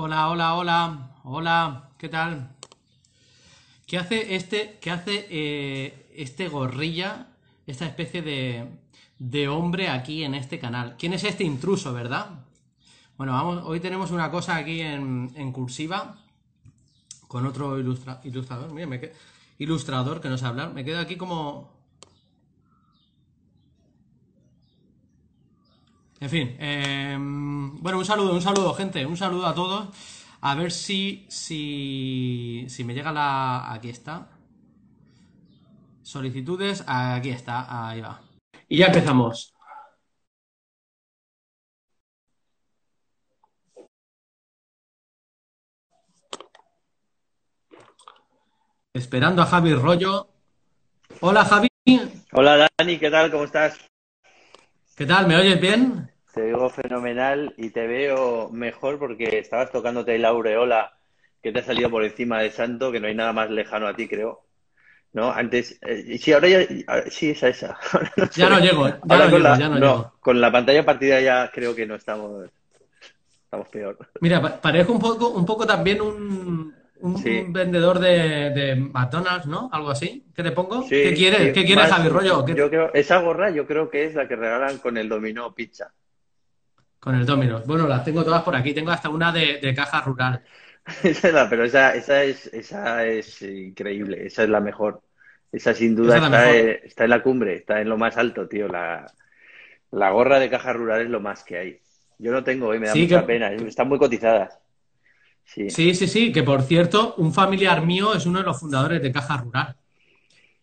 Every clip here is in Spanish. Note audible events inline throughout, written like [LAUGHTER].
Hola, hola, hola, hola, ¿qué tal? ¿Qué hace este, qué hace eh, este gorrilla, esta especie de, de hombre aquí en este canal? ¿Quién es este intruso, verdad? Bueno, vamos, hoy tenemos una cosa aquí en, en cursiva con otro ilustra- ilustrador. Mira, me ilustrador que nos habla. Me quedo aquí como. En fin, eh, bueno, un saludo, un saludo, gente, un saludo a todos. A ver si, si, si me llega la. Aquí está. Solicitudes, aquí está, ahí va. Y ya empezamos. Esperando a Javi Rollo. Hola Javi, Hola Dani, ¿qué tal? ¿Cómo estás? ¿Qué tal? ¿Me oyes bien? Te digo fenomenal y te veo mejor porque estabas tocándote la aureola que te ha salido por encima de Santo, que no hay nada más lejano a ti, creo. ¿No? Antes, eh, sí, ahora ya, ah, sí, esa, esa. [LAUGHS] Ya no llego, ya Ahora no con llego, la, ya no no, llego. con la pantalla partida ya creo que no estamos, estamos peor. Mira, pa- parezco un poco, un poco también un, un Sí, vendedor de, de McDonald's, ¿no? Algo así. ¿Qué te pongo? ¿Qué quieres? sí, ¿Qué quieres, más, Javi Rollo? ¿Qué- yo creo, esa gorra yo creo que es la que regalan con el dominó pizza. Con el Domino's. Bueno, las tengo todas por aquí. Tengo hasta una de, de caja rural. [LAUGHS] Esa es la, pero esa, esa es, esa es increíble, esa es la mejor. Esa sin duda está, eh, está en la cumbre, está en lo más alto, tío. La, la gorra de caja rural es lo más que hay. Yo no tengo, eh, me da mucha que, pena, están muy cotizadas. Sí, sí, sí, sí. Que por cierto, un familiar mío es uno de los fundadores de Caja Rural.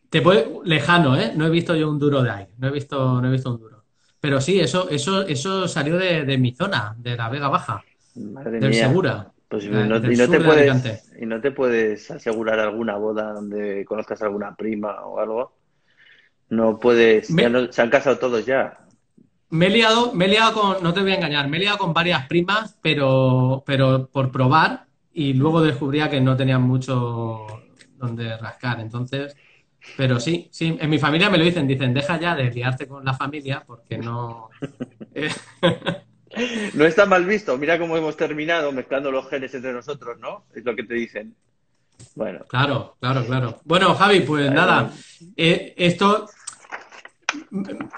Te puede, lejano, ¿eh? No he visto yo un duro de ahí. No he visto, no he visto un duro. Pero sí, eso, eso, eso salió de, de mi zona, de la Vega Baja, madre del mía. Segura, Pues de- no, del y no te puedes, y no te puedes asegurar alguna boda donde conozcas a alguna prima o algo. No puedes, ya no, se han casado todos ya. Me he liado, me he liado con, no te voy a engañar, me he liado con varias primas, pero, pero por probar y luego descubría que no tenían mucho donde rascar. Entonces, pero sí, sí, en mi familia me lo dicen, dicen, deja ya de liarte con la familia porque no. eh, [LAUGHS] No está mal visto. Mira cómo hemos terminado mezclando los genes entre nosotros, ¿no? Es lo que te dicen. Bueno, Claro, claro, claro. Bueno, Javi, pues nada, eh, esto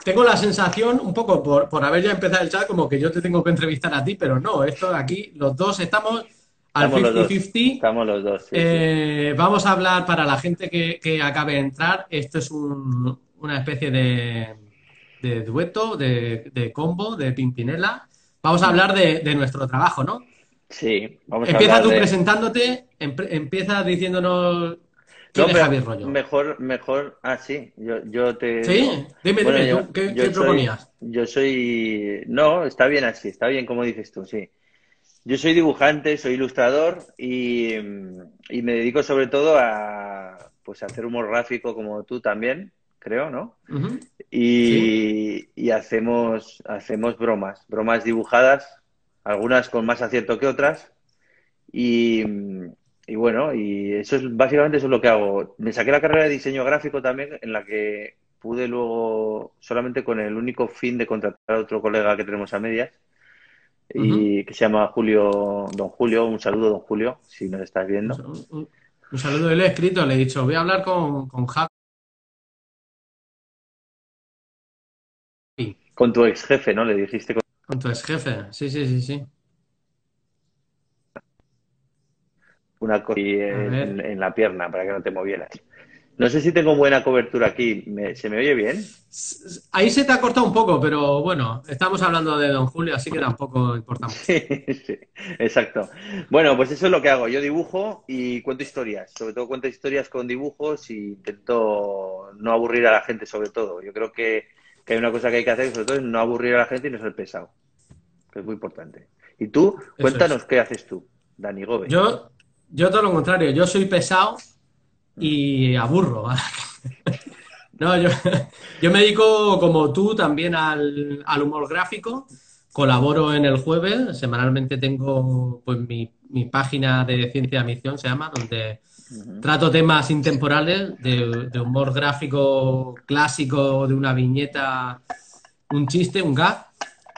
tengo la sensación, un poco por, por haber ya empezado el chat, como que yo te tengo que entrevistar a ti, pero no, esto aquí, los dos estamos al estamos los dos. 50-50. Estamos los dos, sí, sí. Eh, vamos a hablar para la gente que, que acabe de entrar. Esto es un- una especie de, de dueto, de, de combo, de Pimpinela. Vamos a hablar de, de nuestro trabajo, ¿no? Sí, vamos a Empieza tú presentándote, empieza diciéndonos No, quién es pero Javier Rollo. mejor, mejor, ah, sí, yo, yo te ¿Sí? Dime, bueno, dime, yo, ¿tú qué, yo qué soy, proponías? yo soy, no, está bien así, está bien como dices tú, sí. Yo soy dibujante, soy ilustrador y, y me dedico sobre todo a, pues, a hacer humor gráfico como tú también, creo, ¿no? Y, y hacemos, hacemos bromas, bromas dibujadas, algunas con más acierto que otras. Y, y bueno, y eso es básicamente eso es lo que hago. Me saqué la carrera de diseño gráfico también, en la que pude luego, solamente con el único fin de contratar a otro colega que tenemos a medias, y que se llama Julio, don Julio, un saludo, don Julio, si nos estás viendo. un- un- un saludo, le he escrito, le he dicho, voy a hablar con, con Javi. Con tu ex jefe, ¿no? Le dijiste con Con tu ex jefe. Sí, sí, sí, sí. Una cosa en, la pierna para que no te movieras. No sé si tengo buena cobertura aquí. ¿Me- ¿Se me oye bien? Ahí se te ha cortado un poco, pero bueno, estamos hablando de Don Julio, así que tampoco importa mucho. Sí, [LAUGHS] sí, exacto. Bueno, pues eso es lo que hago. Yo dibujo y cuento historias. Sobre todo cuento historias con dibujos y intento no aburrir a la gente, sobre todo. Yo creo que, que hay una cosa que hay que hacer, sobre todo, es no aburrir a la gente y no ser pesado, que es muy importante. Y tú, es. cuéntanos qué haces tú, Dani Gobe. Yo, yo todo lo contrario, yo soy pesado y aburro. [LAUGHS] No, yo, yo me dedico como tú también al, al humor gráfico. Colaboro en el jueves. Semanalmente tengo pues mi, mi página de Ciencia de Misión, se llama, donde trato temas intemporales de, de humor gráfico clásico, de una viñeta, un chiste, un gag.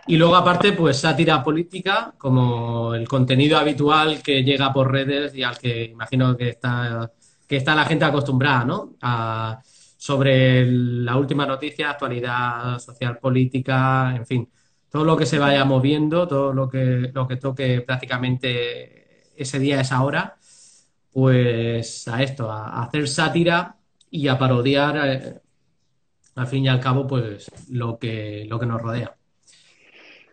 Y luego, aparte, pues sátira política, como el contenido habitual que llega por redes y al que imagino que está, que está la gente acostumbrada, ¿no? A, sobre la última noticia, actualidad social, política, en fin, todo lo que se vaya moviendo, todo lo que, lo que toque prácticamente ese día, esa hora, pues a esto, a, hacer sátira y a parodiar, eh, al fin y al cabo, pues lo que, lo que nos rodea.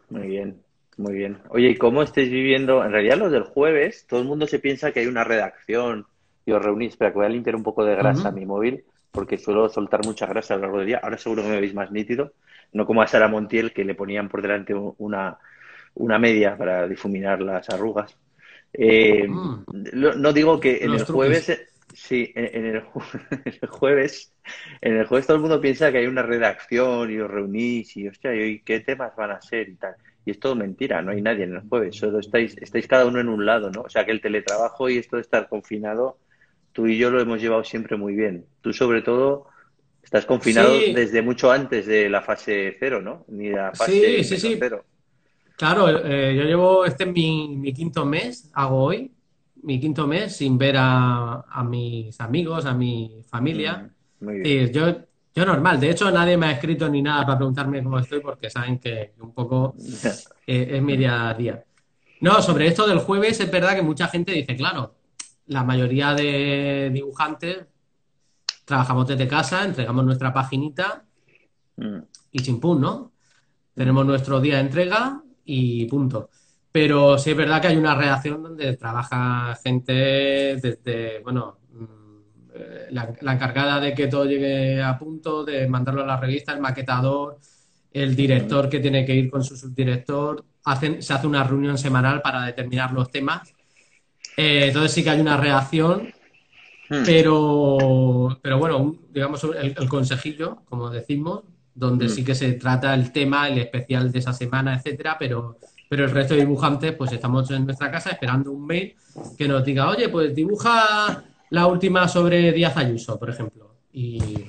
Muy bien, muy bien. Oye, ¿y cómo estáis viviendo? En realidad, los del jueves, todo el mundo se piensa que hay una redacción y os reunís. Espera, que voy a limpiar un poco de grasa a mi móvil, porque suelo soltar mucha grasa a lo largo del día. Ahora seguro que me veis más nítido. No como a Sara Montiel, que le ponían por delante una, una media para difuminar las arrugas. Eh, mm. no, digo que en el jueves, sí, [LAUGHS] en, el, jueves, en el jueves todo el mundo piensa que hay una redacción y os reunís y hostia, y qué temas van a ser y tal. Y es todo mentira, no hay nadie en el jueves, solo estáis, estáis cada uno en un lado, ¿no? O sea que el teletrabajo y esto de estar confinado, tú y yo lo hemos llevado siempre muy bien. Tú sobre todo estás confinado desde mucho antes de la fase cero, ¿no? Ni la fase sí, sí, cero. Claro, eh, yo llevo, este es mi, quinto mes, hago hoy, mi quinto mes sin ver a, mis amigos, a mi familia. Mm, yo, yo normal, de hecho nadie me ha escrito ni nada para preguntarme cómo estoy porque saben que un poco [LAUGHS] eh, es mi día a día. No, sobre esto del jueves es verdad que mucha gente dice, claro, la mayoría de dibujantes trabajamos desde casa, entregamos nuestra paginita mm. y sin pum, ¿no? Tenemos nuestro día de entrega y punto. Pero sí es verdad que hay una redacción donde trabaja gente desde, bueno, mm, la, encargada de que todo llegue a punto, de mandarlo a la revista, el maquetador, el director que tiene que ir con su subdirector, hacen, se hace una reunión semanal para determinar los temas. Eh, entonces sí que hay una reacción, hmm. pero, pero bueno, digamos el, el, consejillo, como decimos, donde mm. sí que se trata el tema, el especial de esa semana, etcétera, pero, pero el resto de dibujantes, pues estamos en nuestra casa esperando un mail que nos diga, oye, pues dibuja la última sobre Díaz Ayuso, por ejemplo. Y,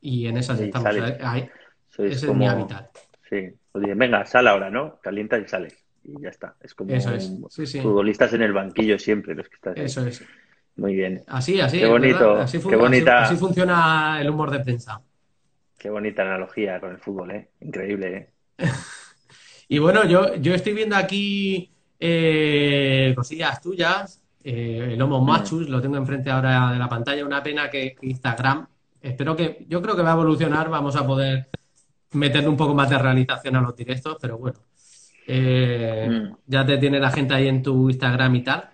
y en esas estamos. Ahí, ese es mi hábitat. Sí, oye, venga, sal ahora, ¿no? Calienta y sales. Y ya está. Es como futbolistas en el banquillo siempre los que están. Eso es. Muy bien. Así, así. Qué bonito. Así, qué bonita. así funciona el humor de prensa. Qué bonita analogía con el fútbol, ¿eh? Increíble, ¿eh? [LAUGHS] y bueno, yo, yo estoy viendo aquí eh, cosillas tuyas. Eh, el Homo Machus, lo tengo enfrente ahora de la pantalla. Una pena que Instagram, espero que, yo creo que va a evolucionar, vamos a poder meterle un poco más de realización a los directos, pero bueno. Eh, mm. Ya te tiene la gente ahí en tu Instagram y tal.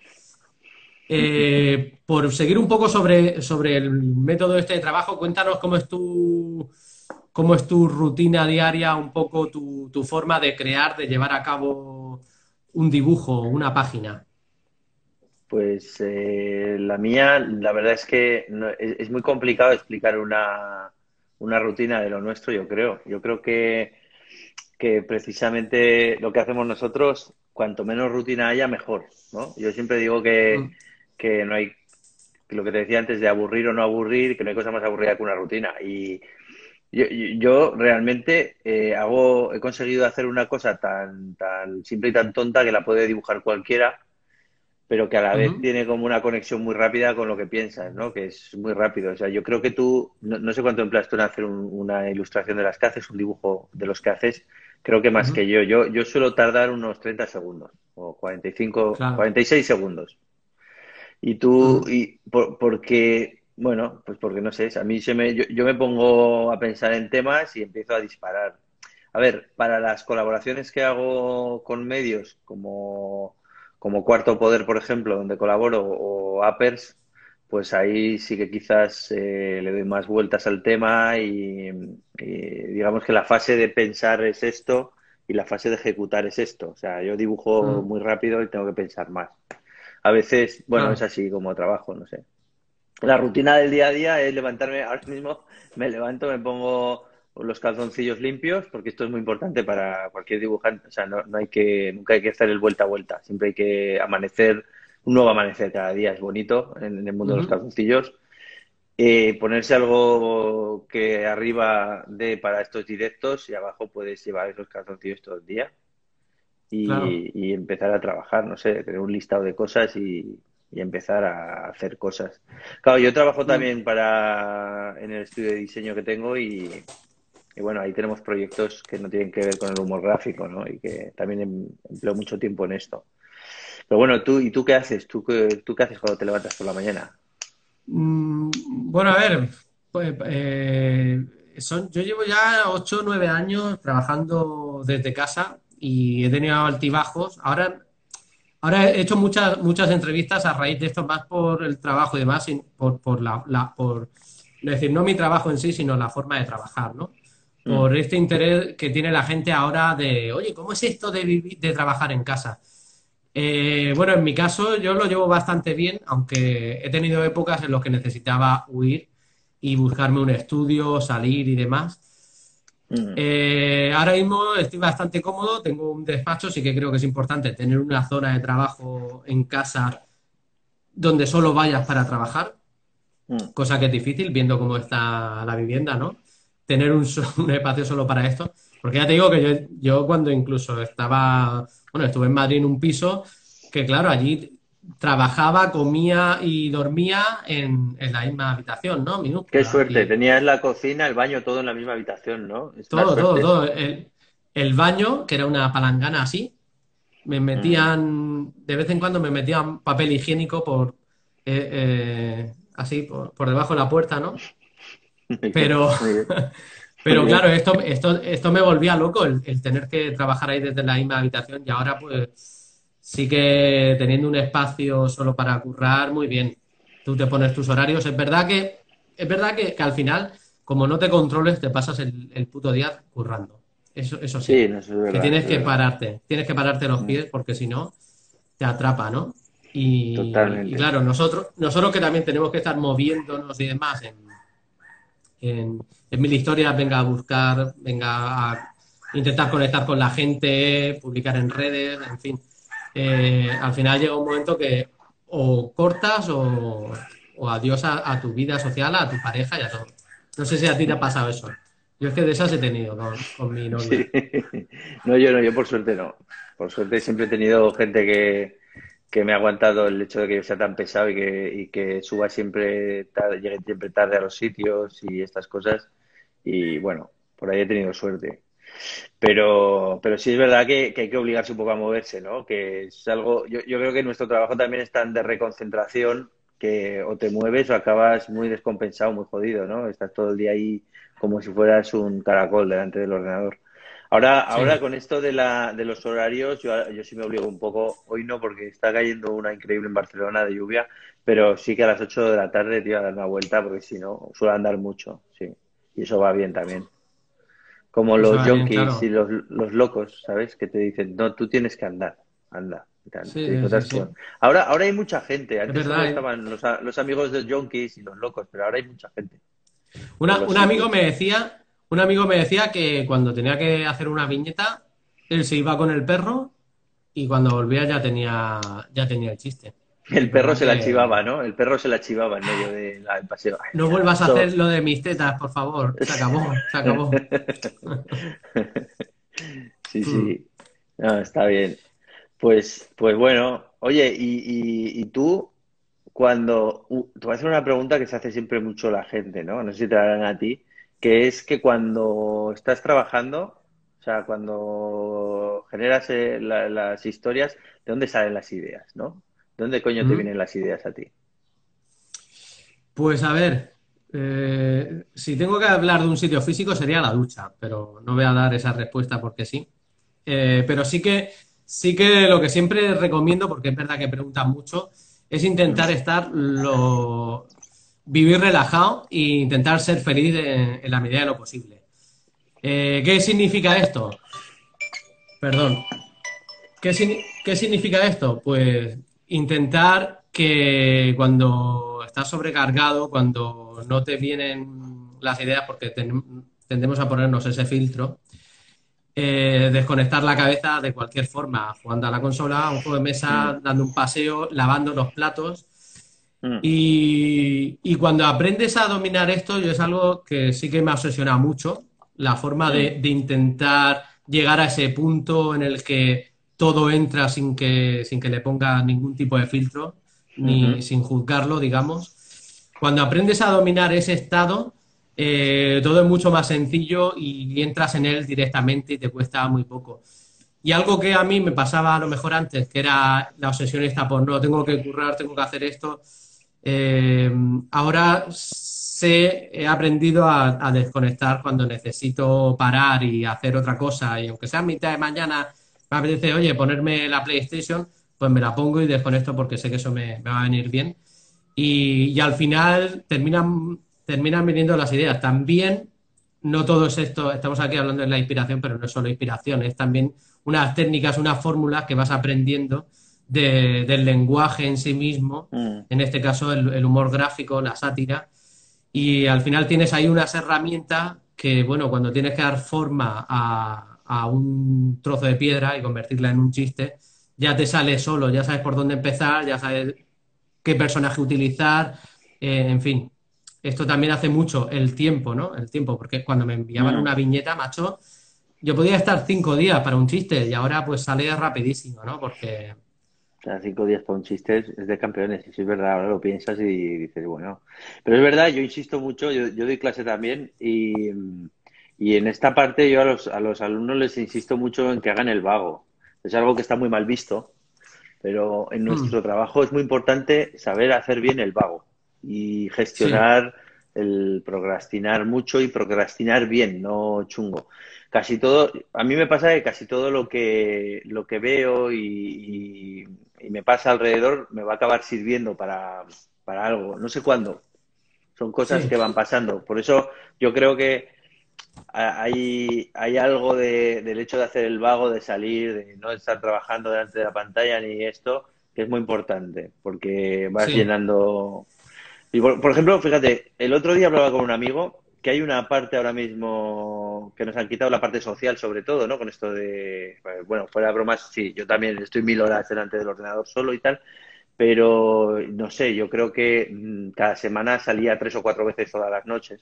por seguir un poco sobre, sobre el método este de trabajo, cuéntanos cómo es tu, ¿Cómo es tu rutina diaria, un poco tu, forma de crear, de llevar a cabo un dibujo, una página? Pues eh, la mía, la verdad es que es, muy complicado explicar una, rutina de lo nuestro, yo creo. Yo creo que, que precisamente lo que hacemos nosotros, cuanto menos rutina haya, mejor. ¿no? Yo siempre digo que, mm. que no hay, lo que te decía antes de aburrir o no aburrir, que no hay cosa más aburrida que una rutina. Y, yo, yo realmente eh, hago, he conseguido hacer una cosa tan, tan simple y tan tonta que la puede dibujar cualquiera, pero que a la vez tiene como una conexión muy rápida con lo que piensas, ¿no? Que es muy rápido. O sea, yo creo que tú, no, sé cuánto empleas tú en hacer una ilustración de las que haces, un dibujo de los que haces, creo que más que yo. yo. Yo suelo tardar unos 30 segundos, o 45, 46 segundos. Y tú, y por, porque bueno, pues porque no sé, a mí se me, yo, me pongo a pensar en temas y empiezo a disparar. A ver, para las colaboraciones que hago con medios como, como Cuarto Poder, por ejemplo, donde colaboro, o Appers, pues ahí sí que quizás eh, le doy más vueltas al tema y, digamos que la fase de pensar es esto y la fase de ejecutar es esto. O sea, yo dibujo mm. muy rápido y tengo que pensar más. A veces, bueno, es así como trabajo, no sé la rutina del día a día es levantarme, ahora mismo me levanto, me pongo los calzoncillos limpios, porque esto es muy importante para cualquier dibujante, o sea, no, hay que, nunca hay que hacer el vuelta a vuelta, siempre hay que amanecer, un nuevo amanecer cada día es bonito en, el mundo de los calzoncillos. eh, ponerse algo que arriba de para estos directos y abajo puedes llevar esos calzoncillos todo el día y, empezar a trabajar, no sé, tener un listado de cosas y, empezar a hacer cosas. Claro, yo trabajo mm. también para en el estudio de diseño que tengo y, bueno, ahí tenemos proyectos que no tienen que ver con el humor gráfico, ¿no? Y que también em, empleo mucho tiempo en esto. Pero bueno, tú, ¿y tú qué haces? ¿Tú, tú qué haces cuando te levantas por la mañana? Mm, bueno, a ver, pues, eh, son, yo llevo ya 8 o 9 años trabajando desde casa y he tenido altibajos. Ahora, ahora he hecho muchas, muchas entrevistas a raíz de esto, más por el trabajo y demás, por, por la, por, decir, no mi trabajo en sí, sino la forma de trabajar, ¿no? Mm. Por este interés que tiene la gente ahora de, oye, ¿cómo es esto de, vivir, de trabajar en casa? Eh, bueno, en mi caso yo lo llevo bastante bien, aunque he tenido épocas en las que necesitaba huir y buscarme un estudio, salir y demás. Mm. Eh, ahora mismo estoy bastante cómodo, tengo un despacho, sí que creo que es importante tener una zona de trabajo en casa donde solo vayas para trabajar, mm. cosa que es difícil viendo cómo está la vivienda, ¿no? Tener un, [LAUGHS] espacio solo para esto, porque ya te digo que yo, yo cuando incluso estaba, bueno, estuve en Madrid en un piso, que claro, allí trabajaba, comía y dormía en, la misma habitación, ¿no? Qué suerte, tenías la cocina, el baño, todo en la misma habitación, ¿no? todo, todo, todo. El, baño, que era una palangana así, me metían, mm. de vez en cuando me metían papel higiénico por, eh, eh, así, por, debajo de la puerta, ¿no? [LAUGHS] Pero, [LAUGHS] pero claro, esto, esto, esto me volvía loco, el, el tener que trabajar ahí desde la misma habitación y ahora pues sí que teniendo un espacio solo para currar, muy bien. Tú te pones tus horarios. Es verdad que, es verdad que, al final, como no te controles, te pasas el, puto día currando. Eso, eso sí. que tienes que pararte. Tienes que pararte los mm. pies porque si no, te atrapa, ¿no? Y, y, claro, nosotros, nosotros que también tenemos que estar moviéndonos y demás en, en, en mil historias, venga a buscar, venga a intentar conectar con la gente, publicar en redes, en fin. Eh, al final llega un momento que o cortas o, adiós a, tu vida social, a tu pareja y a todo. No sé si a ti te ha pasado eso. Yo es que de esas he tenido con, mi novia. [LAUGHS] No, yo no, yo por suerte no. Por suerte siempre he tenido gente que, me ha aguantado el hecho de que yo sea tan pesado y que, y que suba siempre tarde, llegue siempre tarde a los sitios y estas cosas. Y bueno, por ahí he tenido suerte. Pero, pero sí es verdad que, hay que obligarse un poco a moverse, ¿no? Que es algo, yo, yo creo que nuestro trabajo también es tan de reconcentración que o te mueves o acabas muy descompensado, muy jodido, ¿no? Estás todo el día ahí como si fueras un caracol delante del ordenador. Ahora, ahora con esto de, la, de los horarios, yo, yo sí me obligo un poco, hoy no porque está cayendo una increíble en Barcelona de lluvia, pero sí que a las 8 de la tarde te iba a dar una vuelta porque si no, suele andar mucho, sí. Y eso va bien también. Como los junkies y los, los, locos, ¿sabes? Que te dicen, no, tú tienes que andar, anda. ahora, ahora hay mucha gente. Antes ¿eh? estaban los, los, amigos de los junkies y los locos, pero ahora hay mucha gente. Una, un amigo me decía, un amigo me decía que cuando tenía que hacer una viñeta, él se iba con el perro y cuando volvía ya tenía, ya tenía el chiste. El perro se la chivaba, ¿no? El perro se la chivaba en medio del paseo. no vuelvas a hacer lo de mis tetas, por favor. Se acabó, se acabó. [LAUGHS] sí, sí. No, está bien. Pues, pues bueno, oye, y, y, tú, cuando. te voy a hacer una pregunta que se hace siempre mucho la gente, ¿no? No sé si te la harán a ti, que es que cuando estás trabajando, o sea, cuando generas eh, las historias, ¿de dónde salen las ideas, no? ¿Dónde coño te vienen las ideas a ti? Pues a ver, eh, si tengo que hablar de un sitio físico sería la ducha, pero no voy a dar esa respuesta porque sí. Eh, pero sí que, sí que lo que siempre recomiendo, porque es verdad que preguntan mucho, es intentar estar lo, vivir relajado e intentar ser feliz en, la medida de lo posible. Eh, ¿Qué significa esto? Perdón. ¿Qué, ¿Qué significa esto? Pues intentar que cuando estás sobrecargado, cuando no te vienen las ideas, porque tendemos a ponernos ese filtro, eh, desconectar la cabeza de cualquier forma, jugando a la consola, a un juego de mesa, dando un paseo, lavando los platos. Mm. Y, cuando aprendes a dominar esto, yo es algo que sí que me obsesiona mucho, la forma de, mm. intentar llegar a ese punto en el que todo entra sin que, sin que le ponga ningún tipo de filtro, ni sin juzgarlo, digamos. Cuando aprendes a dominar ese estado, eh, todo es mucho más sencillo y entras en él directamente y te cuesta muy poco. Y algo que a mí me pasaba a lo mejor antes, que era la obsesión esta por no, tengo que currar, tengo que hacer esto, eh, ahora sé, he aprendido a, desconectar cuando necesito parar y hacer otra cosa. Y aunque sea mitad de mañana, me apetece, oye, ponerme la PlayStation, pues me la pongo y desconecto porque sé que eso me, va a venir bien. Y, al final terminan, terminan viniendo las ideas. También, no todo es esto, estamos aquí hablando de la inspiración, pero no es solo inspiración, es también unas técnicas, unas fórmulas que vas aprendiendo del lenguaje en sí mismo, mm. en este caso el, humor gráfico, la sátira, y al final tienes ahí unas herramientas que, bueno, cuando tienes que dar forma a, un trozo de piedra y convertirla en un chiste, ya te sale solo, ya sabes por dónde empezar, ya sabes qué personaje utilizar, eh, en fin. Esto también hace mucho el tiempo, ¿no? El tiempo, porque cuando me enviaban mm. una viñeta, macho, yo podía estar cinco días para un chiste y ahora pues sale rapidísimo, ¿no? Porque o sea, cinco días para un chiste es, de campeones, y si es verdad, ahora lo piensas y dices, bueno. Pero es verdad, yo insisto mucho, yo, doy clase también y, en esta parte yo a los, a los alumnos les insisto mucho en que hagan el vago. Es algo que está muy mal visto, pero en nuestro mm. trabajo es muy importante saber hacer bien el vago y gestionar el procrastinar mucho y procrastinar bien, no chungo casi todo, a mí me pasa que casi todo lo que, lo que veo y, me pasa alrededor me va a acabar sirviendo para, algo, no sé cuándo. Son cosas que van pasando. Por eso yo creo que hay, hay algo del hecho de hacer el vago, de salir, de no estar trabajando delante de la pantalla ni esto, que es muy importante, porque vas llenando... Y por, ejemplo, fíjate, el otro día hablaba con un amigo que hay una parte ahora mismo que nos han quitado la parte social, sobre todo, ¿no? Con esto de, bueno, fuera de bromas, sí, yo también estoy mil horas delante del ordenador solo y tal, pero no sé, yo creo que mm, cada semana salía tres o cuatro veces todas las noches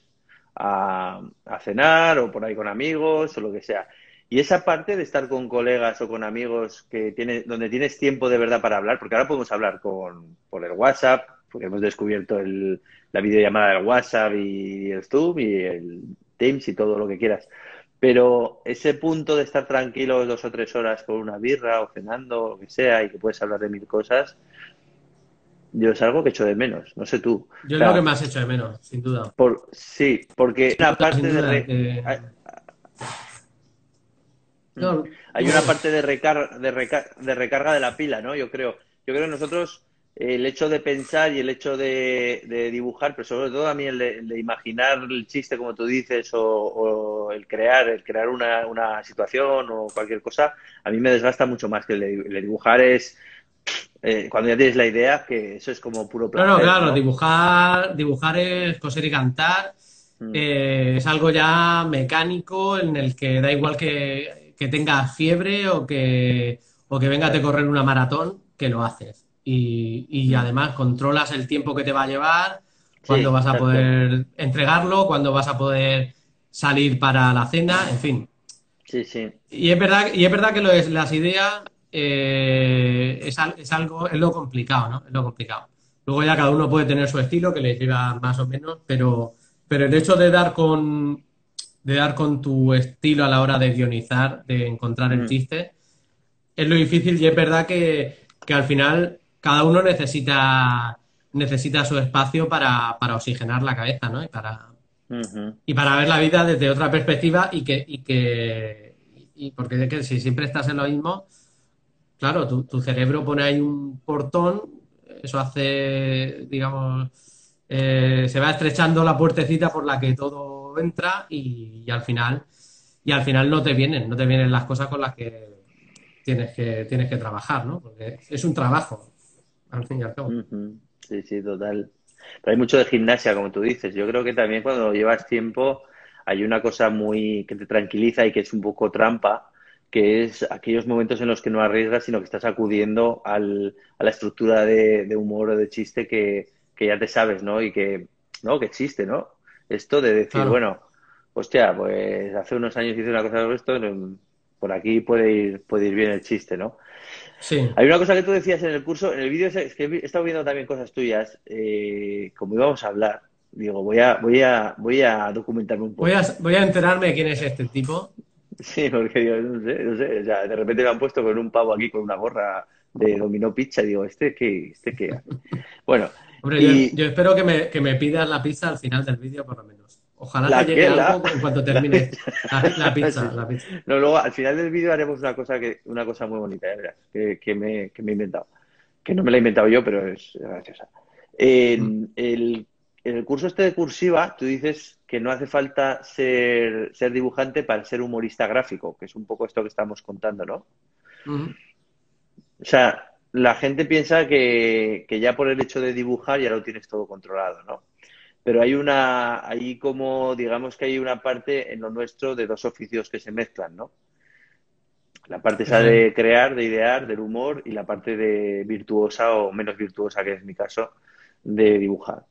a, cenar o por ahí con amigos o lo que sea. Y esa parte de estar con colegas o con amigos que tiene, donde tienes tiempo de verdad para hablar, porque ahora podemos hablar con, por el WhatsApp, porque hemos descubierto el, la videollamada del WhatsApp y el Zoom y el Teams y todo lo que quieras. Pero ese punto de estar tranquilo dos o tres horas con una birra o cenando, o lo que sea, y que puedes hablar de mil cosas, yo es algo que echo de menos, no sé tú. Yo es lo que me has hecho de menos, sin duda. Por, sí, porque una parte de... Hay, una parte de, recar de, de recarga de la pila, ¿no? Yo creo. Yo creo que nosotros el hecho de pensar y el hecho de, dibujar, pero sobre todo a mí el de, imaginar el chiste, como tú dices, o, el crear, el crear una, situación o cualquier cosa, a mí me desgasta mucho más que el de, dibujar es eh, cuando ya tienes la idea, que eso es como puro placer. Claro, claro, dibujar, dibujar es coser y cantar. Mm. Eh, es algo ya mecánico en el que da igual que, que tengas fiebre o que, o que vengas de correr una maratón, que lo haces y, además controlas el tiempo que te va a llevar, cuándo vas a poder entregarlo, cuándo vas a poder salir para la cena, en fin. Sí, sí. Y es verdad, y es verdad que lo es, las ideas eh, es, algo, es lo complicado, ¿no? Es lo complicado. Luego ya cada uno puede tener su estilo que le lleva más o menos, pero, pero el hecho de dar con de dar con tu estilo a la hora de guionizar, de encontrar el mm. chiste, es lo difícil y es verdad que, que al final cada uno necesita, necesita su espacio para, oxigenar la cabeza, ¿no? Y para, y para ver la vida desde otra perspectiva y que, y que y porque si siempre estás en lo mismo, claro, tu, cerebro pone ahí un portón, eso hace, digamos, eh, se va estrechando la puertecita por la que todo entra y, al final y al final no te vienen, no te vienen las cosas con las que tienes que tienes que trabajar, ¿no? Porque es un trabajo al fin y al cabo. Sí, sí, total. Pero hay mucho de gimnasia, como tú dices. Yo creo que también cuando llevas tiempo hay una cosa muy que te tranquiliza y que es un poco trampa, que es aquellos momentos en los que no arriesgas, sino que estás acudiendo al, a la estructura de, humor o de chiste que, que ya te sabes, ¿no? Y que, ¿no? Que existe, ¿no? Esto de decir, bueno, hostia, pues hace unos años hice una cosa de esto, por aquí puede ir, puede ir bien el chiste, ¿no? Sí. Hay una cosa que tú decías en el curso, en el vídeo, es que he estado viendo también cosas tuyas, eh, como íbamos a hablar. Digo, voy a, voy a, voy a documentarme un poco. Voy a, voy a enterarme de quién es este tipo. Sí, porque digo, no sé, no sé, o sea, de repente me han puesto con un pavo aquí con una gorra de dominó pizza y digo, ¿este qué? ¿Este qué? Bueno. Hombre, yo, espero que me, que me pidas la pizza al final del vídeo, por lo menos. Ojalá te llegue algo en cuanto termine [LAUGHS] la, pizza, la, pizza, No, luego al final del vídeo haremos una cosa que una cosa muy bonita, verás, que, que, me, que me he inventado. Que no me la he inventado yo, pero es graciosa. En, mm. el, en el curso este de cursiva, tú dices que no hace falta ser, ser dibujante para ser humorista gráfico, que es un poco esto que estamos contando, ¿no? O sea, la gente piensa que, que, ya por el hecho de dibujar ya lo tienes todo controlado, ¿no? pero hay una, hay como, digamos que hay una parte en lo nuestro de dos oficios que se mezclan, ¿no? La parte esa de crear, de idear, del humor y la parte de virtuosa o menos virtuosa, que es mi caso, de dibujar.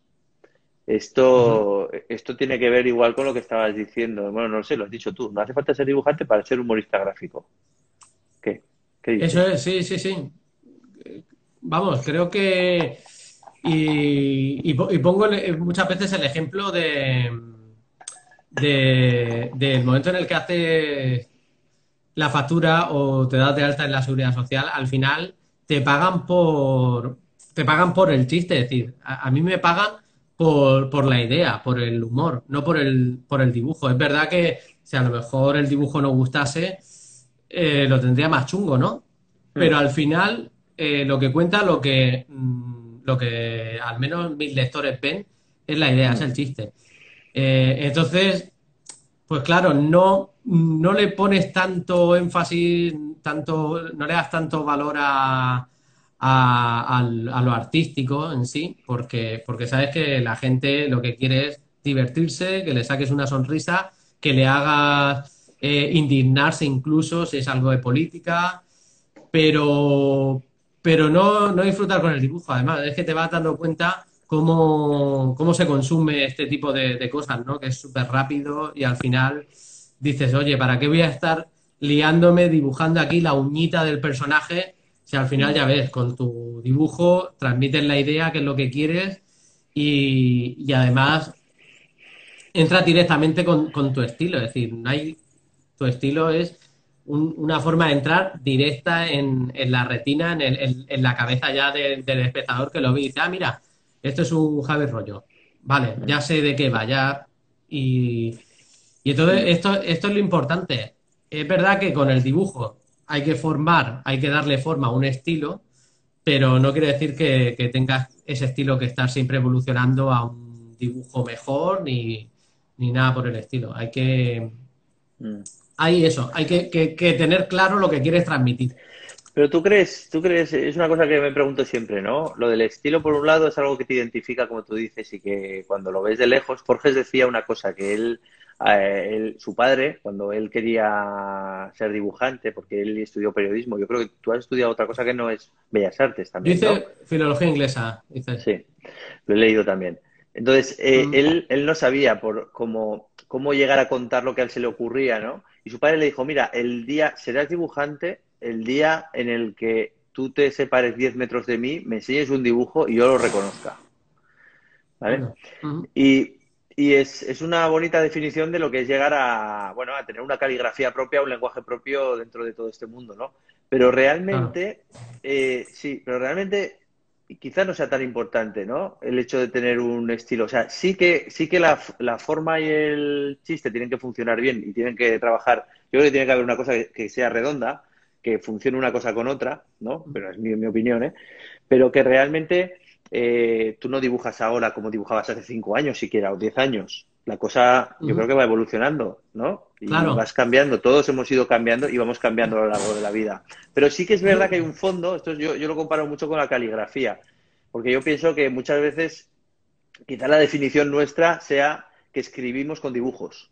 Esto, esto tiene que ver igual con lo que estabas diciendo. Bueno, no sé, lo has dicho tú. No hace falta ser dibujante para ser humorista gráfico. ¿Qué? ¿Qué dices? Eso es, sí, sí, sí. Vamos, creo que y, pongo muchas veces el ejemplo de, del momento en el que haces la factura o te das de alta en la seguridad social, al final te pagan por te pagan por el chiste, es decir, a, mí me pagan por, por, la idea, por el humor, no por el, por el dibujo. Es verdad que si a lo mejor el dibujo no gustase, eh, lo tendría más chungo, ¿no? Pero al final, eh, lo que cuenta, lo que mm, lo que al menos mis lectores ven es la idea, es el chiste. Eh, entonces, pues claro, no, no le pones tanto énfasis, tanto, no le das tanto valor a, a, lo artístico en sí, porque, porque sabes que la gente lo que quiere es divertirse, que le saques una sonrisa, que le hagas eh, indignarse incluso si es algo de política, pero, pero no, no disfrutar con el dibujo. Además, es que te vas dando cuenta cómo, cómo se consume este tipo de, cosas, ¿no? Que es súper rápido y al final dices, oye, ¿para qué voy a estar liándome dibujando aquí la uñita del personaje? Si al final ya ves, con tu dibujo transmites la idea, que es lo que quieres, y, y además entra directamente con, con, tu estilo. Es decir, no hay, tu estilo es una forma de entrar directa en, la retina, en, la cabeza ya del espectador que lo ve y dice, ah, mira, esto es un Javier Rollo. Vale, ya sé de qué va, ya. Y, y entonces esto, esto es lo importante. Es verdad que con el dibujo hay que formar, hay que darle forma a un estilo, pero no quiere decir que, que tengas ese estilo que estar siempre evolucionando a un dibujo mejor ni, ni nada por el estilo. Hay que, mm hay eso, hay que, tener claro lo que quieres transmitir. Pero tú crees, tú crees, es una cosa que me pregunto siempre, ¿no? Lo del estilo, por un lado, es algo que te identifica, como tú dices, y que cuando lo ves de lejos, Borges decía una cosa, que él, él, su padre, cuando él quería ser dibujante, porque él estudió periodismo, yo creo que tú has estudiado otra cosa que no es Bellas Artes también. Dice filología inglesa, dice. Sí, lo he leído también. Entonces, eh, mm. él, él no sabía por cómo, cómo llegar a contar lo que a él se le ocurría, ¿no? Y su padre le dijo, mira, el día, serás dibujante el día en el que tú te separes 10 metros de mí, me enseñes un dibujo y yo lo reconozca. ¿Vale? Y, es, una bonita definición de lo que es llegar a, bueno, a tener una caligrafía propia, un lenguaje propio dentro de todo este mundo, ¿no? Pero realmente, eh, sí, pero realmente quizás no sea tan importante, ¿no? El hecho de tener un estilo. O sea, sí que, sí que la, la, forma y el chiste tienen que funcionar bien y tienen que trabajar. Yo creo que tiene que haber una cosa que, sea redonda, que funcione una cosa con otra, ¿no? Pero es mi, mi opinión, ¿eh? Pero que realmente eh, tú no dibujas ahora como dibujabas hace cinco años siquiera, o diez años. La cosa, yo creo que va evolucionando, ¿no? Y vas cambiando, todos hemos ido cambiando y vamos cambiando a lo largo de la vida. Pero sí que es verdad que hay un fondo, esto yo, yo lo comparo mucho con la caligrafía, porque yo pienso que muchas veces quizá la definición nuestra sea que escribimos con dibujos.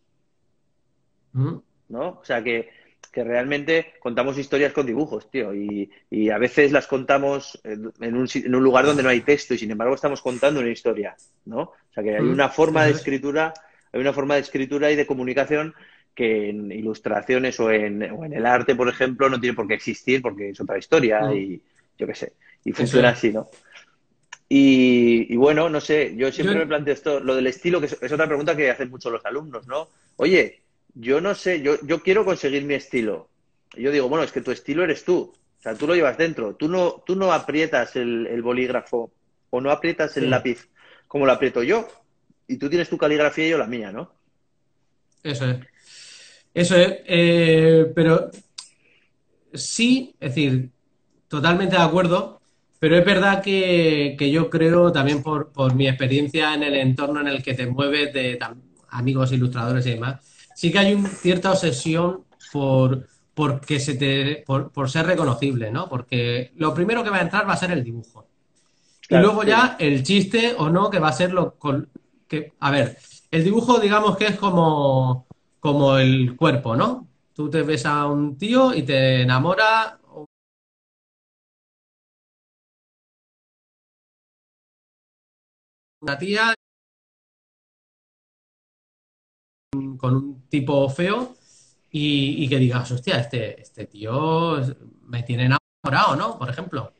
¿No? O sea que que realmente contamos historias con dibujos, tío, y, y a veces las contamos en un, en un, lugar donde no hay texto y sin embargo estamos contando una historia, ¿no? O sea que hay mm, una forma de escritura, hay una forma de escritura y de comunicación que en ilustraciones o en, o en el arte, por ejemplo, no tiene por qué existir porque es otra historia mm. y yo qué sé, y funciona así, ¿no? Y, y, bueno, no sé, yo siempre me planteo esto, lo del estilo, que es, es otra pregunta que hacen muchos los alumnos, ¿no? Oye, yo no sé, yo, yo quiero conseguir mi estilo. yo digo, bueno, es que tu estilo eres tú. O sea, tú lo llevas dentro. Tú no, tú no aprietas el, bolígrafo o no aprietas el lápiz como lo aprieto yo. Y tú tienes tu caligrafía y yo la mía, ¿no? Eso es. Eso es. Eh, pero sí, es decir, totalmente de acuerdo. Pero es verdad que, yo creo, también por, por, mi experiencia en el entorno en el que te mueves, de amigos ilustradores y demás, sí que hay una cierta obsesión por, porque se te, por, ser reconocible, ¿no? Porque lo primero que va a entrar va a ser el dibujo. y luego ya el chiste o no, que va a ser lo con, que, a ver, el dibujo digamos que es como, como el cuerpo, ¿no? Tú te ves a un tío y te enamora una tía con un tipo feo y, que digas, hostia, este, este tío me tiene enamorado, ¿no? Por ejemplo.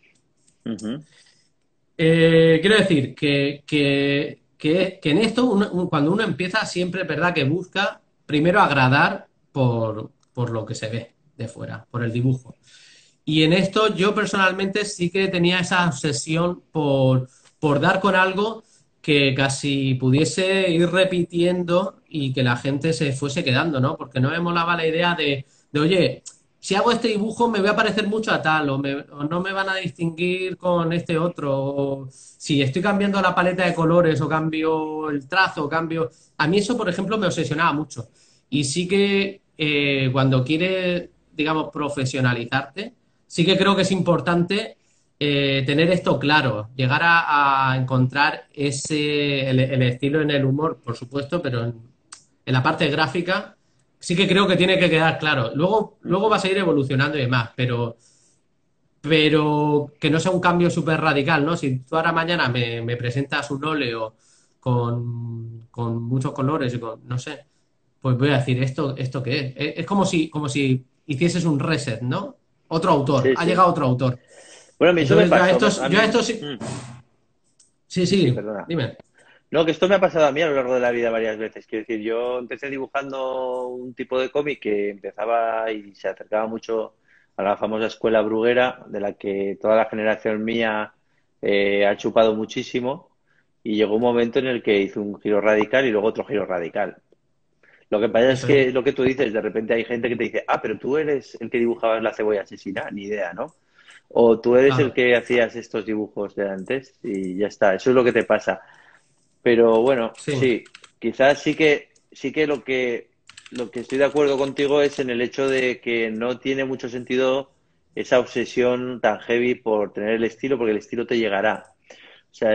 Eh, quiero decir que, que, en esto, cuando uno empieza, siempre es verdad que busca primero agradar por, por lo que se ve de fuera, por el dibujo. Y en esto yo personalmente sí que tenía esa obsesión por, por dar con algo que casi pudiese ir repitiendo y que la gente se fuese quedando, ¿no? Porque no me molaba la idea de, oye, si hago este dibujo me voy a parecer mucho a tal, o, no me van a distinguir con este otro, o si estoy cambiando la paleta de colores, o cambio el trazo, o cambio... A mí eso, por ejemplo, me obsesionaba mucho. Y sí que eh, cuando quieres, digamos, profesionalizarte, sí que creo que es importante eh, tener esto claro, llegar a, encontrar ese, el, estilo en el humor, por supuesto, pero en, la parte gráfica sí que creo que tiene que quedar claro. Luego, luego va a seguir evolucionando y demás, pero, pero que no sea un cambio súper radical, ¿no? Si tú ahora mañana me, presentas un óleo con, con, muchos colores y con, no sé, pues voy a decir, ¿esto, esto qué es? Es, como, si, como si hicieses un reset, ¿no? Otro autor, ha llegado otro autor. Bueno, a mí eso me pasa. Yo esto sí. Mm. Sí, sí, Perdona. dime. No, que esto me ha pasado a mí a lo largo de la vida varias veces. Quiero decir, yo empecé dibujando un tipo de cómic que empezaba y se acercaba mucho a la famosa escuela bruguera, de la que toda la generación mía eh, ha chupado muchísimo. Y llegó un momento en el que hizo un giro radical y luego otro giro radical. Lo que pasa es que lo que tú dices, de repente hay gente que te dice, ah, pero tú eres el que dibujaba la cebolla asesina, ni idea, ¿no? O tú eres el que hacías estos dibujos de antes y ya está, eso es lo que te pasa. Pero bueno, sí, quizás sí que sí que lo que lo que estoy de acuerdo contigo es en el hecho de que no tiene mucho sentido esa obsesión tan heavy por tener el estilo, porque el estilo te llegará. O sea,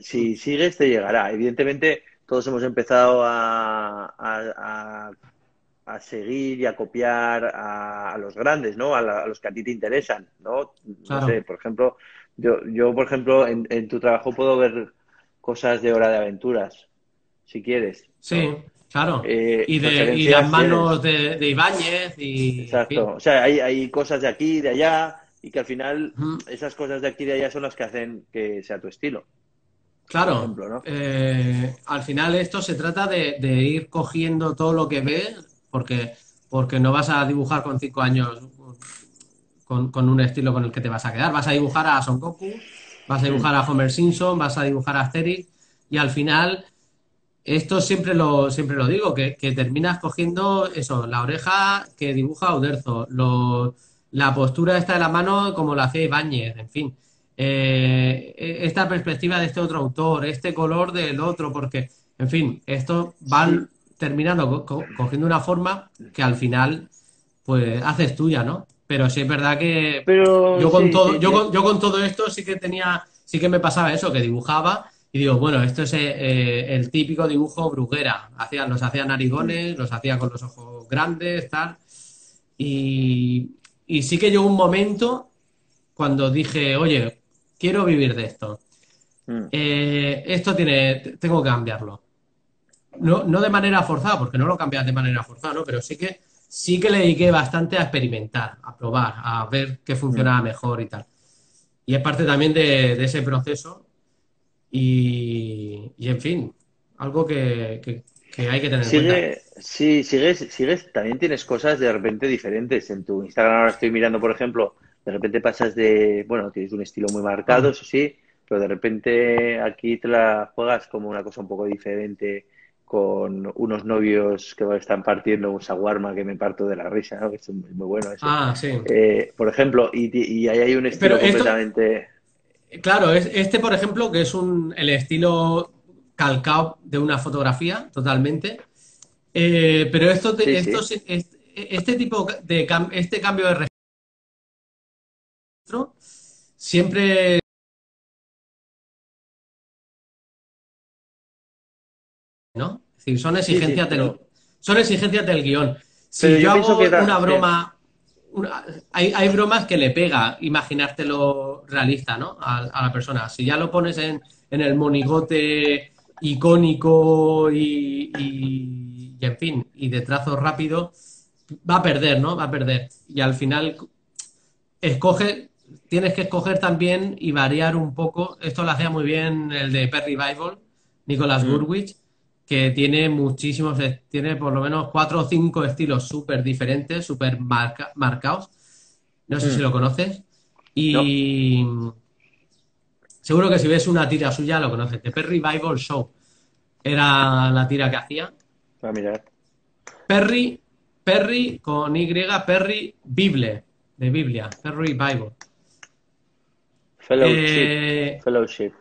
si sigues, te llegará. Evidentemente, todos hemos empezado a a seguir y a copiar a, los grandes, ¿no? A, los que a ti te interesan, ¿no? No sé, por ejemplo, yo, yo por ejemplo, en, tu trabajo puedo ver cosas de Hora de Aventuras, si quieres. Sí, claro. Eh, y, de, y las manos de, Ibáñez y... Exacto. O sea, hay, hay cosas de aquí, de allá, y que al final esas cosas de aquí y de allá son las que hacen que sea tu estilo. Claro, eh, al final esto se trata de, de, ir cogiendo todo lo que ves porque, porque no vas a dibujar con cinco años con, un estilo con el que te vas a quedar. Vas a dibujar a Son Goku, vas a dibujar a Homer Simpson, vas a dibujar a Asterix y al final esto siempre lo, siempre lo digo, que, terminas cogiendo eso, la oreja que dibuja Uderzo, la postura esta de la mano como la hacía Ibáñez, en fin. Eh, esta perspectiva de este otro autor, este color del otro, porque, en fin, esto van terminando cogiendo una forma que al final pues haces tuya, ¿no? Pero sí es verdad que yo con todo, yo, con, yo con todo esto sí que tenía, sí que me pasaba eso, que dibujaba y digo, bueno, esto es eh, el típico dibujo bruguera. Hacían, los hacía narigones, los hacía con los ojos grandes, tal. Y, y sí que llegó un momento cuando dije, oye, quiero vivir de esto. Mm. Eh, esto tiene, tengo que cambiarlo. No, no de manera forzada, porque no lo cambias de manera forzada, ¿no? Pero sí que, sí que le dediqué bastante a experimentar, a probar, a ver qué funcionaba mejor y tal. Y es parte también de, de ese proceso. Y, y, en fin, algo que, que- que hay que tener en cuenta. Sí, sigues, sigues, también tienes cosas de repente diferentes. En tu Instagram ahora estoy mirando, por ejemplo, de repente pasas de, bueno, tienes un estilo muy marcado, eso sí, pero de repente aquí te la juegas como una cosa un poco diferente con unos novios que están partiendo un shawarma que me parto de la risa, ¿no? Que es muy muy bueno eso. Ah, sí. Eh, por ejemplo, y, y ahí hay un estilo esto, completamente... claro, es, este, por ejemplo, que es un, el estilo calcado de una fotografía, totalmente. Eh, pero esto, te- Sí, esto, sí. sí- es- este tipo de este cambio de registro siempre ¿no? Es decir, son Sí, sí, exigencias del, pero, son exigencias del guion. Si pero yo hago una broma, una- hay, hay bromas que le pega imaginártelo realista, ¿no? A, a la persona. Si ya lo pones en, en el monigote icónico y, y- y, en fin, y de trazo rápido, va a perder, ¿no? Va a perder. Y al final escoge, tienes que escoger también y variar un poco. Esto lo hacía muy bien el de Perry Bible, Nicholas Mm, Gurwitch, que tiene muchísimos, eh, tiene por lo menos cuatro o cinco estilos súper diferentes, súper marca- marcados. No sé si mm. lo conoces. No, Y seguro que si ves una tira suya lo conoces. The Perry Bible Show era la tira que hacía. va a mirar. Perry, Perry con Y, Perry Bible, de Biblia, Perry Bible. Fellowship, Eh, fellowship,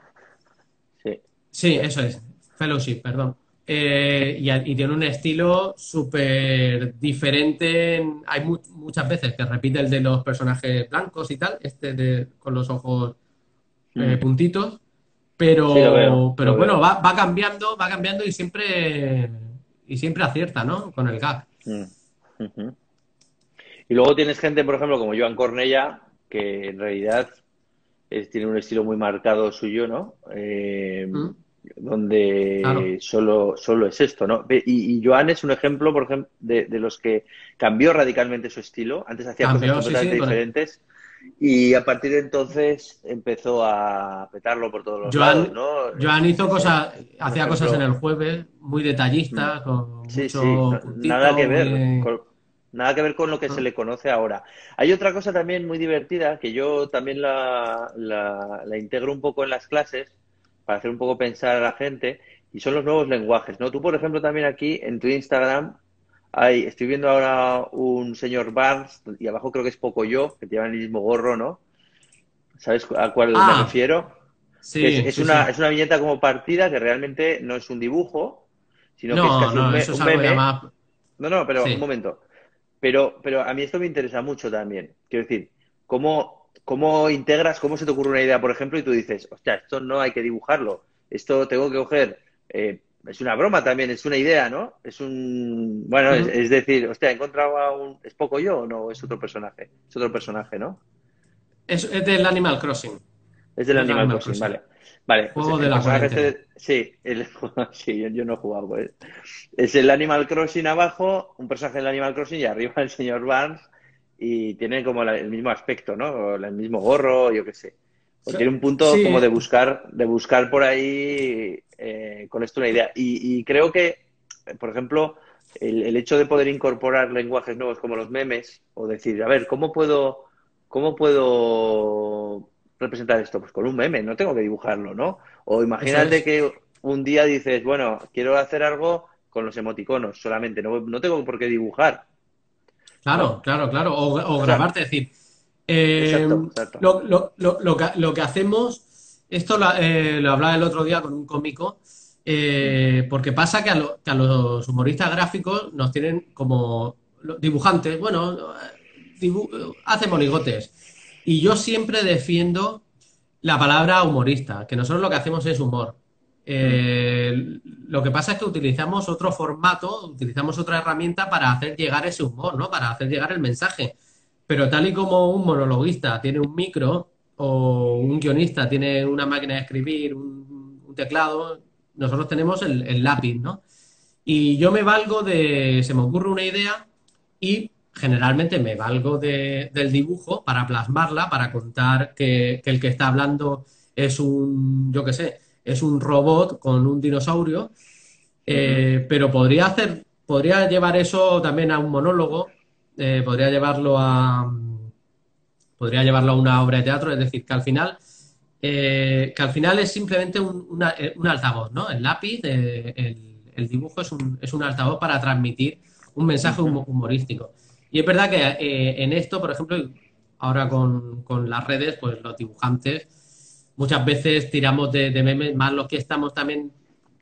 sí. sí, eso es, Fellowship, perdón. Eh, y, y tiene un estilo súper diferente. en- Hay mu- muchas veces que repite el de los personajes blancos y tal, este de, con los ojos eh, Mm. puntitos, Sí, lo veo, pero, pero bueno, va, va cambiando, va cambiando y siempre, y siempre acierta, ¿no? Con el gag. Mm. Y luego tienes gente, por ejemplo, como Joan Cornella, que en realidad es- tiene un estilo muy marcado suyo, ¿no? Eh, ¿Mm? Donde Claro, solo, solo es esto, ¿no? Y, y Joan es un ejemplo, por ejemplo, de, de los que cambió radicalmente su estilo. Antes hacía cosas cambió, sí, sí, completamente diferentes y a partir de entonces empezó a petarlo por todos los lados, Joan, ¿no? Joan hizo cosas, hacía cosas en el jueves, muy mm, detallistas, con Sí, mucho nada que ver muy... con, nada que ver con lo que se ¿no? le conoce ahora. Hay otra cosa también muy divertida que yo también la, la, la integro un poco en las clases para hacer un poco pensar a la gente y son los nuevos lenguajes, ¿no? Tú, por ejemplo, también aquí en tu Instagram hay, estoy viendo ahora un señor Barnes y abajo creo que es Poco Yo, que lleva el mismo gorro, ¿no? ¿Sabes a cuál me Ah, refiero? Que es, sí, es sí, una, sí. es una viñeta como partida que realmente no es un dibujo, sino que es No, casi un, me- eso es un meme. No, no, pero un momento. Pero, pero a mí esto me interesa mucho también. Quiero decir, ¿cómo, cómo integras, cómo se te ocurre una idea, por ejemplo, y tú dices, hostia, esto no hay que dibujarlo, esto tengo que coger, eh, es una broma también, es una idea, ¿no? Es un, bueno, es, decir, hostia, he encontrado a un, ¿es poco yo o no? Es otro personaje, es otro personaje, ¿no? Es, es del Animal Crossing, Es del Animal Animal Crossing, Crossing, vale. Vale, pues juego de la este, sí, el, [LAUGHS] sí, yo, yo no he jugado, pues. Es el Animal Crossing abajo, un personaje del Animal Crossing y arriba el señor Barnes y tiene como la- el mismo aspecto, ¿no? O el mismo gorro, yo qué sé. O tiene un punto como de buscar, de buscar por ahí eh, con esto una idea. Y, y creo que, por ejemplo, el, el hecho de poder incorporar lenguajes nuevos como los memes, o decir, a ver, ¿cómo puedo, cómo puedo representar esto? Pues con un meme, no tengo que dibujarlo, ¿no? O imagínate es. que un día dices, bueno, quiero hacer algo con los emoticonos solamente, no, no tengo por qué dibujar, Claro, claro, claro. O, grabarte, es decir, eh, exacto, exacto. lo, lo- lo- lo que, lo que hacemos, esto lo, eh, lo hablaba el otro día con un cómico, eh, porque pasa que a, lo- que a los humoristas gráficos nos tienen como dibujantes, bueno, dibu- hacen monigotes. Y yo siempre defiendo la palabra humorista, que nosotros lo que hacemos es humor. Eh, lo que pasa es que utilizamos otro formato, utilizamos otra herramienta para hacer llegar ese humor, ¿no? Para hacer llegar el mensaje. Pero tal y como un monologuista tiene un micro o un guionista tiene una máquina de escribir, un, teclado, nosotros tenemos el, lápiz, ¿no? Y yo me valgo de, se me ocurre una idea y generalmente me valgo de, del dibujo para plasmarla, para contar que, que el que está hablando es un, yo qué sé, es un robot con un dinosaurio, eh, pero podría hacer, podría llevar eso también a un monólogo, eh, podría llevarlo a, podría llevarlo a una obra de teatro, es decir, que al final, eh, que al final es simplemente un, altavoz, ¿no? El lápiz, el, dibujo es un, es un altavoz para transmitir un mensaje humorístico. Y es verdad que en esto, por ejemplo, ahora con, con las redes, pues los dibujantes muchas veces tiramos de, memes, más los que estamos también,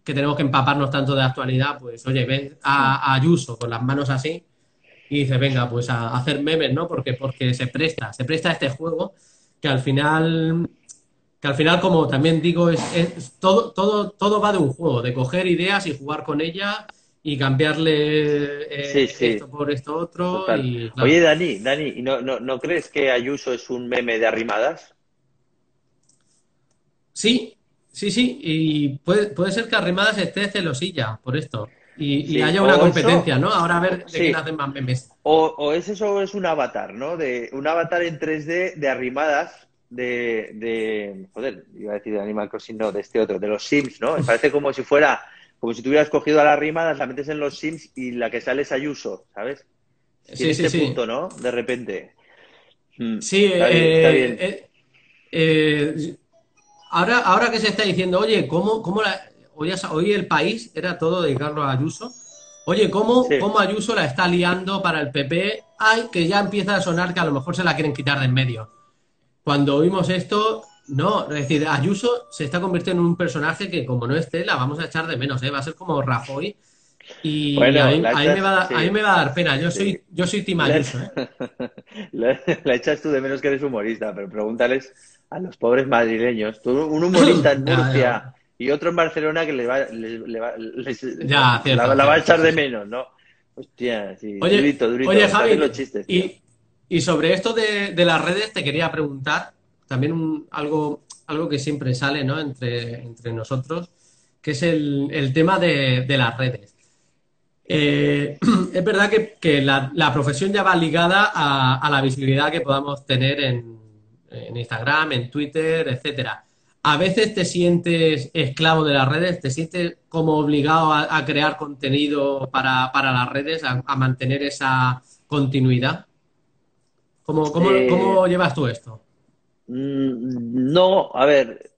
que tenemos que empaparnos tanto de actualidad, pues oye, ven a, Ayuso con las manos así y dice, venga, pues a, hacer memes, ¿no? Porque, porque se presta, se presta este juego que al final, que al final, como también digo, es, todo, todo, todo va de un juego, de coger ideas y jugar con ellas y cambiarle eh, esto por esto otro. Oye, Dani, Dani, ¿no, no, ¿no crees que Ayuso es un meme de arrimadas? Sí, sí, sí, y puede, puede ser que Arrimadas esté celosilla por esto. Y, haya una competencia, ¿no? Ahora a ver de quién hacen más memes. O, o es eso es un avatar, ¿no? De un avatar en 3D de Arrimadas de, de, joder, iba a decir de Animal Crossing, no, de este otro, de los Sims, ¿no? Me parece como si fuera, como si tuvieras cogido a la Arrimadas, la metes en los Sims y la que sale es Ayuso, ¿sabes? Sí, sí, este punto, ¿no? De repente. Hmm. Sí, está eh, bien. Eh, eh, ahora, ahora que se está diciendo, oye, ¿cómo, cómo la, hoy, el país era todo de Carlos Ayuso? Oye, ¿cómo, ¿cómo, Ayuso la está liando para el PP? Ay, que ya empieza a sonar que a lo mejor se la quieren quitar de en medio. Cuando oímos esto, no, es decir, Ayuso se está convirtiendo en un personaje que como no esté, la vamos a echar de menos, ¿eh? va a ser como Rajoy. Y a, mí, me va, a dar pena, yo soy, yo soy Tim Ayuso. ¿eh? [LAUGHS] La, la, echas tú de menos que eres humorista, pero pregúntales a los pobres madrileños. un humorista en [LAUGHS] Murcia y otro en Barcelona que le va, le, va, la, va a echar de menos, ¿no? Hostia, sí. Oye, durito, durito. Oye, Javi, los chistes, y, y, sobre esto de, de, las redes te quería preguntar también algo, algo que siempre sale ¿no? entre, entre nosotros, que es el, el tema de, de, las redes. Eh, [CLEARS THROAT] es verdad que, que la, la, profesión ya va ligada a, a la visibilidad que podamos tener en, en Instagram, en Twitter, etcétera. A veces te sientes esclavo de las redes, te sientes como obligado a, crear contenido para, las redes, a, mantener esa continuidad. ¿Cómo, cómo, eh, llevas tú esto? Mm, no, a ver,